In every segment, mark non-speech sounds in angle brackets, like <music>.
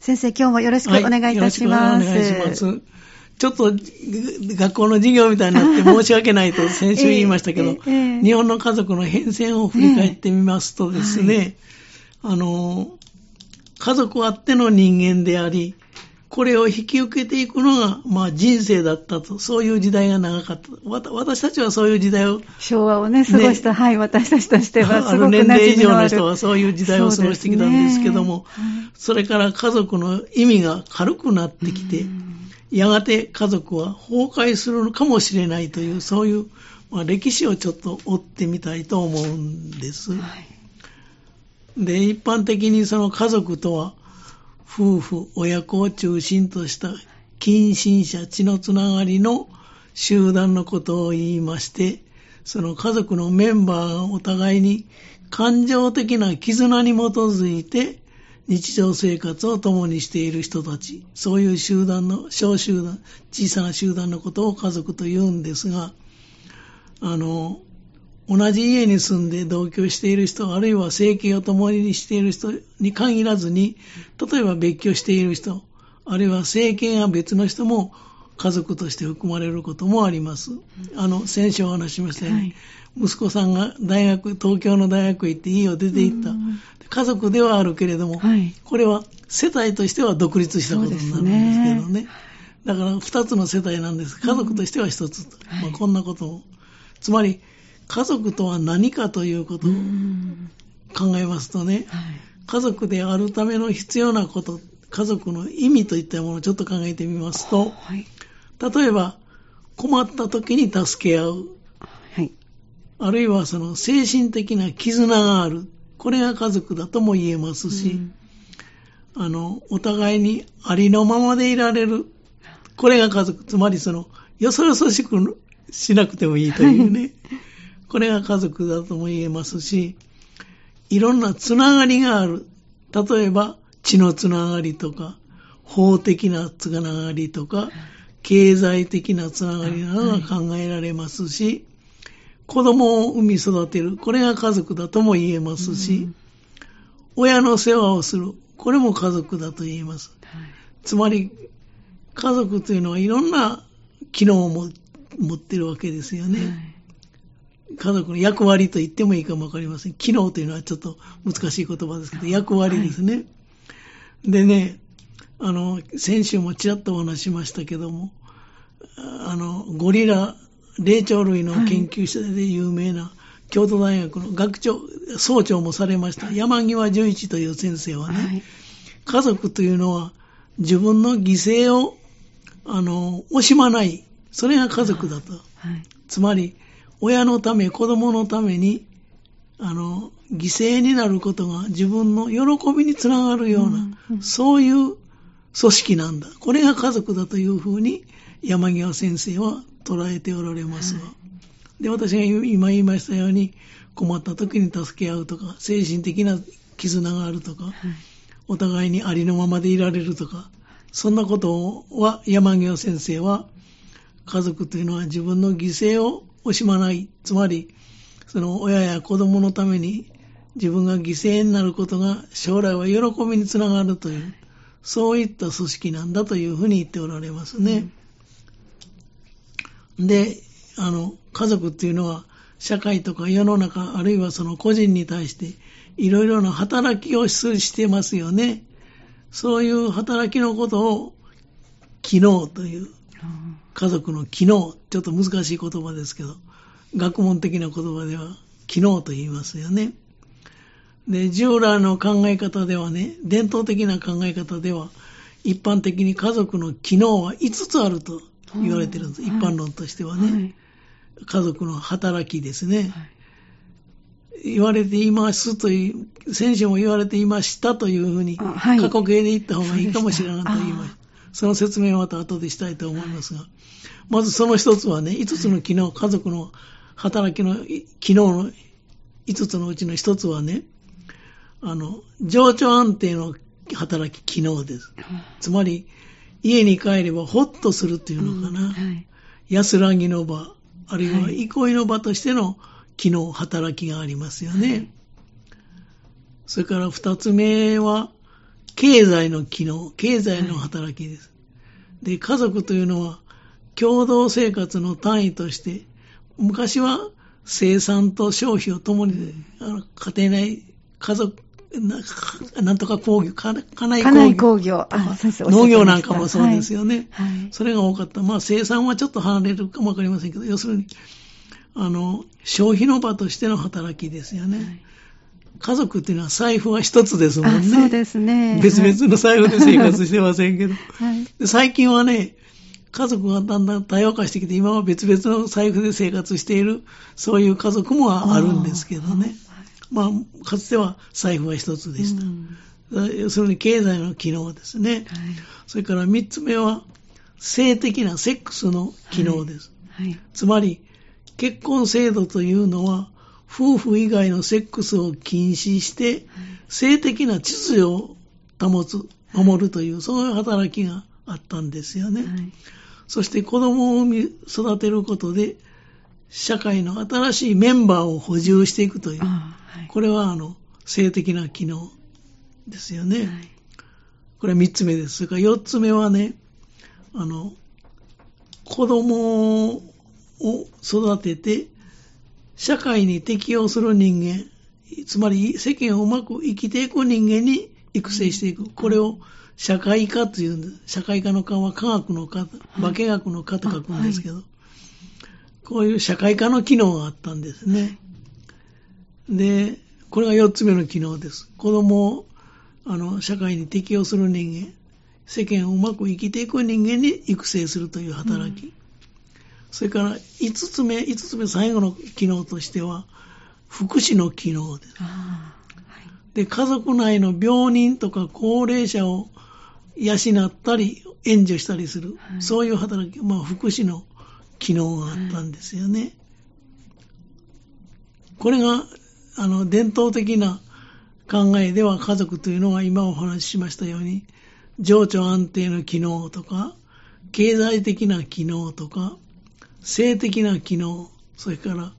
先生、今日もよろしくお願いいたします。はい、よろしくお願いします。ちょっと学校の授業みたいになって申し訳ないと先週言いましたけど、えーえー、日本の家族の変遷を振り返ってみますとですね、えーはい、あの、家族あっての人間であり、これを引き受けていくのが、まあ人生だったと、そういう時代が長かった。私たちはそういう時代を。昭和をね、過ごした、ね、はい、私たちとしてはすごく年齢以上の人はそういう時代を過ごしてきたんですけども、そ、ね,、れから家族の意味が軽くなってきて、やがて家族は崩壊するのかもしれないという、そういう、まあ、歴史をちょっと追ってみたいと思うんです。はい、で、一般的にその家族とは、夫婦、親子を中心とした近親者、血のつながりの集団のことを言いまして、その家族のメンバーがお互いに感情的な絆に基づいて日常生活を共にしている人たち、そういう集団の、小集団、小さな集団のことを家族と言うんですが、あの、同じ家に住んで同居している人、あるいは生計を共にしている人に限らずに、例えば別居している人、あるいは生計が別の人も家族として含まれることもあります。あの、先週お話ししましたように、はい、息子さんが大学、東京の大学へ行って家を出て行った。家族ではあるけれども、はい、これは世帯としては独立したことになるんですけどね。ねだから二つの世帯なんです。家族としては一つ。まあ、こんなことを。つまり、家族とは何かということを考えますとね、家族であるための必要なこと、家族の意味といったものをちょっと考えてみますと、例えば困った時に助け合う、はい、あるいはその精神的な絆がある、これが家族だとも言えますし、あの、お互いにありのままでいられる、これが家族、つまりその、よそよそしくしなくてもいいというね、<laughs> これが家族だとも言えますし、いろんなつながりがある。例えば、血のつながりとか、法的なつながりとか、経済的なつながりなどが考えられますし、子供を産み育てる。これが家族だとも言えますし、親の世話をする。これも家族だと言えます。つまり、家族というのはいろんな機能を持ってるわけですよね。家族の役割と言ってもいいかもわかりません。機能というのはちょっと難しい言葉ですけど、役割ですね。はい、でね、あの、先週もちらっとお話しましたけども、あの、ゴリラ、霊長類の研究者で有名な、京都大学の学長、総長もされました、山際十一という先生はね、はい、家族というのは自分の犠牲を、あの、惜しまない、それが家族だと。はい、つまり、親のため、子供のために、あの、犠牲になることが自分の喜びにつながるような、うんうん、そういう組織なんだ。これが家族だというふうに山際先生は捉えておられますが。はい、で、私が今言いましたように、困った時に助け合うとか、精神的な絆があるとか、はい、お互いにありのままでいられるとか、そんなことは山際先生は、家族というのは自分の犠牲を惜しまない。つまり、その親や子供のために自分が犠牲になることが将来は喜びにつながるという、そういった組織なんだというふうに言っておられますね。で、あの、家族っていうのは社会とか世の中、あるいはその個人に対していろいろな働きをしてますよね。そういう働きのことを機能という家族の機能、ちょっと難しい言葉ですけど、学問的な言葉では機能と言いますよね。で、従来の考え方ではね、伝統的な考え方では、一般的に家族の機能は5つあると言われてるんです。一般論としてはね、はい。家族の働きですね。はい、言われていますという、先週も言われていましたというふうに、過去形で言った方がいいかもしれないと言いました。その説明はまた後でしたいと思いますが、まずその一つはね、5つの機能、家族の働きの機能の5つのうちの一つはね、あの、情緒安定の働き機能です。つまり、家に帰ればほっとするっていうのかな。うんはい、安らぎの場、あるいは憩いの場としての機能、働きがありますよね。はい、それから二つ目は、経済の機能、経済の働きです。で、家族というのは、共同生活の単位として、昔は生産と消費をともに、あの家庭内、家族、ななんとか工業、家内工業。農業なんかもそうですよね、はいはい。それが多かった。まあ生産はちょっと離れるかもわかりませんけど、要するに、あの、消費の場としての働きですよね。はい家族っていうのは財布は一つですもんね。そうですね。別々の財布で生活してませんけど。はい、最近はね、家族がだんだん多様化してきて、今は別々の財布で生活している、そういう家族もあるんですけどね。まあ、かつては財布は一つでした。うん、要するに経済の機能ですね。はい、それから三つ目は、性的なセックスの機能です。はいはい、つまり、結婚制度というのは、夫婦以外のセックスを禁止して、性的な秩序を保つ、守るという、そういう働きがあったんですよね。はい、そして子供を育てることで、社会の新しいメンバーを補充していくという、はい、これはあの性的な機能ですよね。はい、これは3つ目です。それから4つ目はね、あの、子供を育てて、社会に適応する人間、つまり世間をうまく生きていく人間に育成していく。これを社会科というんです。社会科の科は科学の科、化学の科と書くんですけど、はい、こういう社会科の機能があったんですね。で、これが4つ目の機能です。子供をあの社会に適応する人間、世間をうまく生きていく人間に育成するという働き。うんそれから5つ目、5つ目最後の機能としては、福祉の機能です。はい、で、家族内の病人とか高齢者を養ったり、援助したりする、はい、そういう働き、まあ、福祉の機能があったんですよね。はい、これが、あの、伝統的な考えでは家族というのは今お話ししましたように、情緒安定の機能とか、経済的な機能とか、性的な機能、それから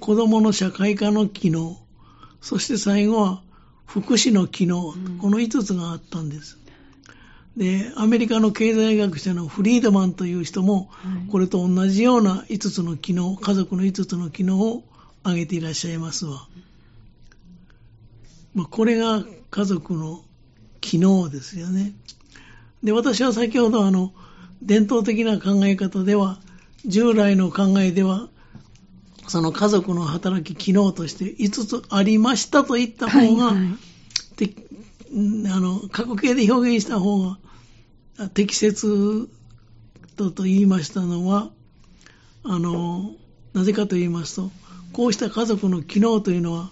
子供の社会科の機能、そして最後は福祉の機能、この5つがあったんです。で、アメリカの経済学者のフリードマンという人も、これと同じような5つの機能、家族の5つの機能を挙げていらっしゃいますわ。まあ、これが家族の機能ですよね。で、私は先ほどあの、伝統的な考え方では、従来の考えでは、その家族の働き、機能として5つありましたと言った方が、はいはい、あの、過去形で表現した方が適切とと言いましたのは、あの、なぜかと言いますと、こうした家族の機能というのは、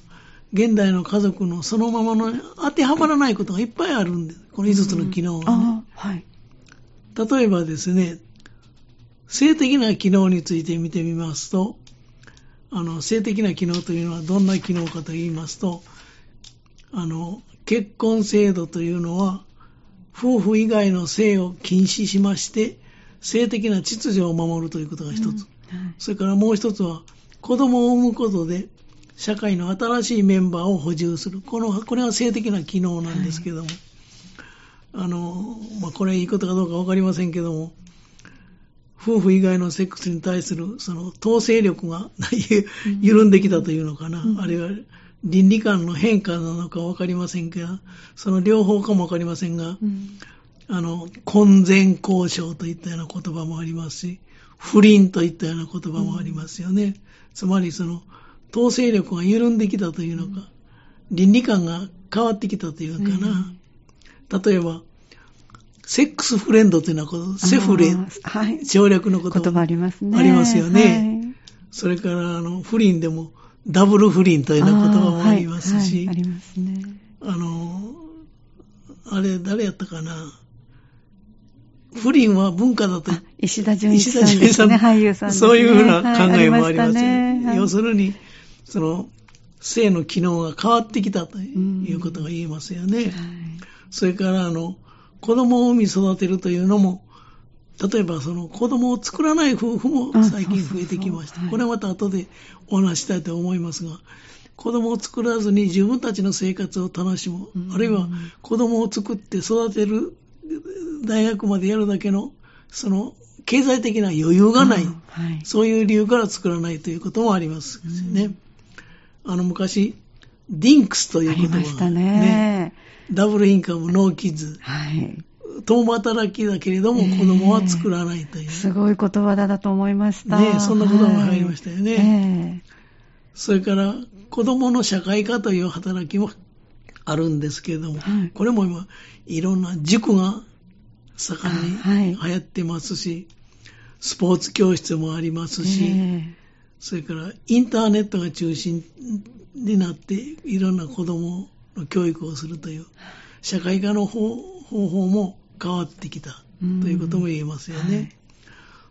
現代の家族のそのままの当てはまらないことがいっぱいあるんです。この5つの機能がね。はい、例えばですね、性的な機能について見てみますと、あの、性的な機能というのはどんな機能かと言いますと、あの、結婚制度というのは、夫婦以外の性を禁止しまして、性的な秩序を守るということが一つ。うんはい、それからもう一つは、子供を産むことで、社会の新しいメンバーを補充する。この、これは性的な機能なんですけども、はい、あの、まあ、これいいことかどうかわかりませんけども、夫婦以外のセックスに対するその統制力が <laughs> 緩んできたというのかな、うん、あるいは倫理観の変化なのか分かりませんが、その両方かも分かりませんが、うん、あの、婚前交渉といったような言葉もありますし、不倫といったような言葉もありますよね。うん、つまりその、統制力が緩んできたというのか、倫理観が変わってきたというのかな。例えば、セックスフレンドというのは、セフレ、はい、省略の言葉言葉ありますね。ありますよね。はい、それから、あの、不倫でも、ダブル不倫というような言葉もありますし、ありますね。あの、あれ、誰やったかな。不倫は文化だと。石田純一さんですね、俳優さん、ね、そういうふうな考えもあります。ね、要するに、その、性の機能が変わってきたということが言えますよね。はい、それから、あの、子供を産み育てるというのも、例えばその子供を作らない夫婦も最近増えてきました。これはまた後でお話したいと思いますが、子供を作らずに自分たちの生活を楽しむ、あるいは子供を作って育てる大学までやるだけの、その経済的な余裕がない、はい、そういう理由から作らないということもありますね。あの昔、ディンクスという言葉がね、ねダブルインカム、ノーキッズ、はい、共働きだけれども、子供は作らないという、えー、すごい言葉だと思いました。ね、そんな言葉が入りましたよね。はいえ。ー、それから、子供の社会化という働きもあるんですけれども、はい、これも今、いろんな塾が盛んに流行ってますし、スポーツ教室もありますし、えー、それからインターネットが中心になって、いろんな子供の教育をするという、社会科の方法も変わってきたということも言えますよね。はい、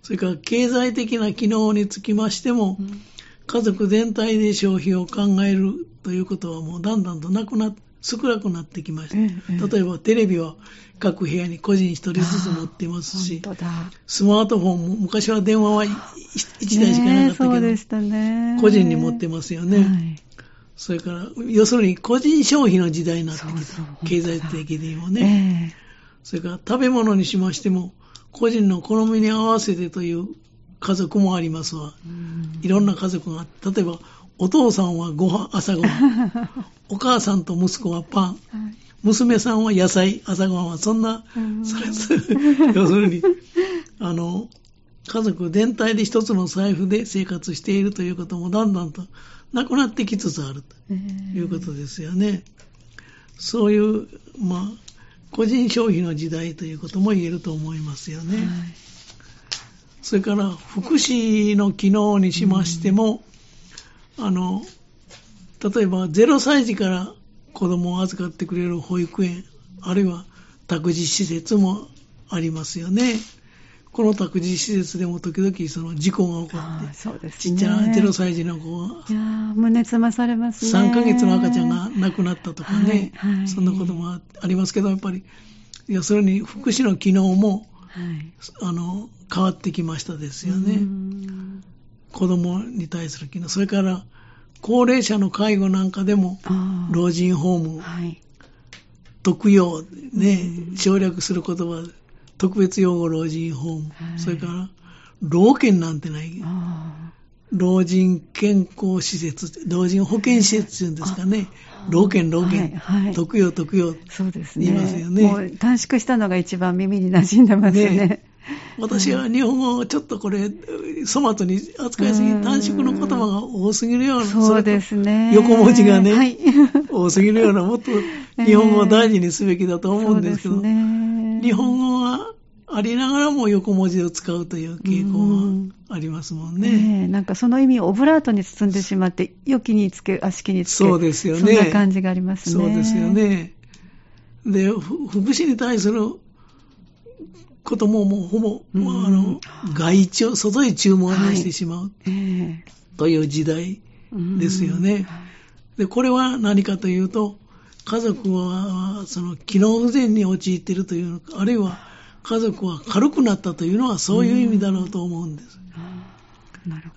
それから経済的な機能につきましても、家族全体で消費を考えるということはもうだんだんとなくな少なくなってきました。例えばテレビは各部屋に個人一人ずつ持ってますし、スマートフォンも昔は電話は1台しかなかったけど、ね、個人に持ってますよね。はいそれから、要するに個人消費の時代になってきた。そうそう経済的にもね、えー、それから食べ物にしましても、個人の好みに合わせてという家族もありますわ。いろんな家族が、例えば、お父さんはご飯、朝ごはん。<laughs> お母さんと息子はパン。はい、娘さんは野菜、朝ごはんは、そんな、それ、要するに、あの、家族全体で一つの財布で生活しているということもだんだんとなくなってきつつあるということですよね。そういう、まあ、個人消費の時代ということも言えると思いますよね。はい、それから福祉の機能にしましても、うん、あの、例えば0歳児から子供を預かってくれる保育園、あるいは託児施設もありますよね。この託児施設でも時々その事故が起こって、ね、ちっちゃな0歳児の子が、いや胸つまされますね。3ヶ月の赤ちゃんが亡くなったとかね、はいはい、そんなこともありますけど、やっぱり、いや、それに福祉の機能も、はい、あの、変わってきましたですよね。子供に対する機能。それから、高齢者の介護なんかでも、老人ホーム、はい、特養、ね、省略する言葉特別養護老人ホーム、はい、それから老犬なんてない。老人健康施設、老人保健施設っていうんですかね。老犬、老犬、はいはい、特養、特養。そうですね。言いますよね。もう短縮したのが一番耳に馴染んでますね。ね私は日本語をちょっとこれ、粗末に扱いすぎ、短縮の言葉が多すぎるような、そうですね。横文字がね、はい、多すぎるような、もっと日本語を大事にすべきだと思うんですけど、ね、日本語はありながらも横文字を使うという傾向がありますもんね。ねなんかその意味をオブラートに包んでしまって、良きにつけ、悪しきにつけ。そうですよね。そんな感じがありますね。そうですよね。で、福祉に対することももうほぼ、うん、あの、外注、外へ注文してしまう、という時代ですよね。で、これは何かというと、家族は、その、機能不全に陥っているという、あるいは、家族は軽くなったというのはそういう意味だろうと思うんです。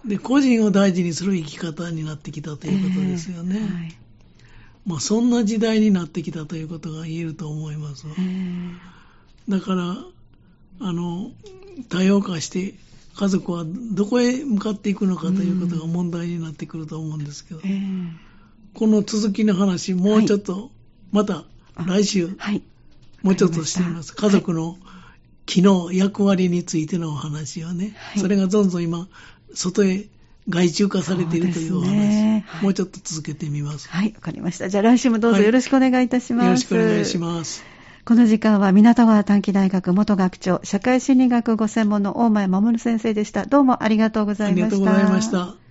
で、個人を大事にする生き方になってきたということですよね。えーはい、まあ、そんな時代になってきたということが言えると思います。えー、だから、あの、多様化して家族はどこへ向かっていくのかということが問題になってくると思うんですけど、えー、この続きの話、もうちょっと、また来週、はい、もうちょっとしてみます。家族の機能、役割についてのお話をね、はい、それがどんどん今、外へ外注化されているというお話、ねはい、もうちょっと続けてみます。はい、わかりました。じゃあ来週もどうぞよろしくお願いいたします。はい、よろしくお願いします。この時間は港川短期大学元学長、社会心理学ご専門の大前守先生でした。どうもありがとうございました。ありがとうございました。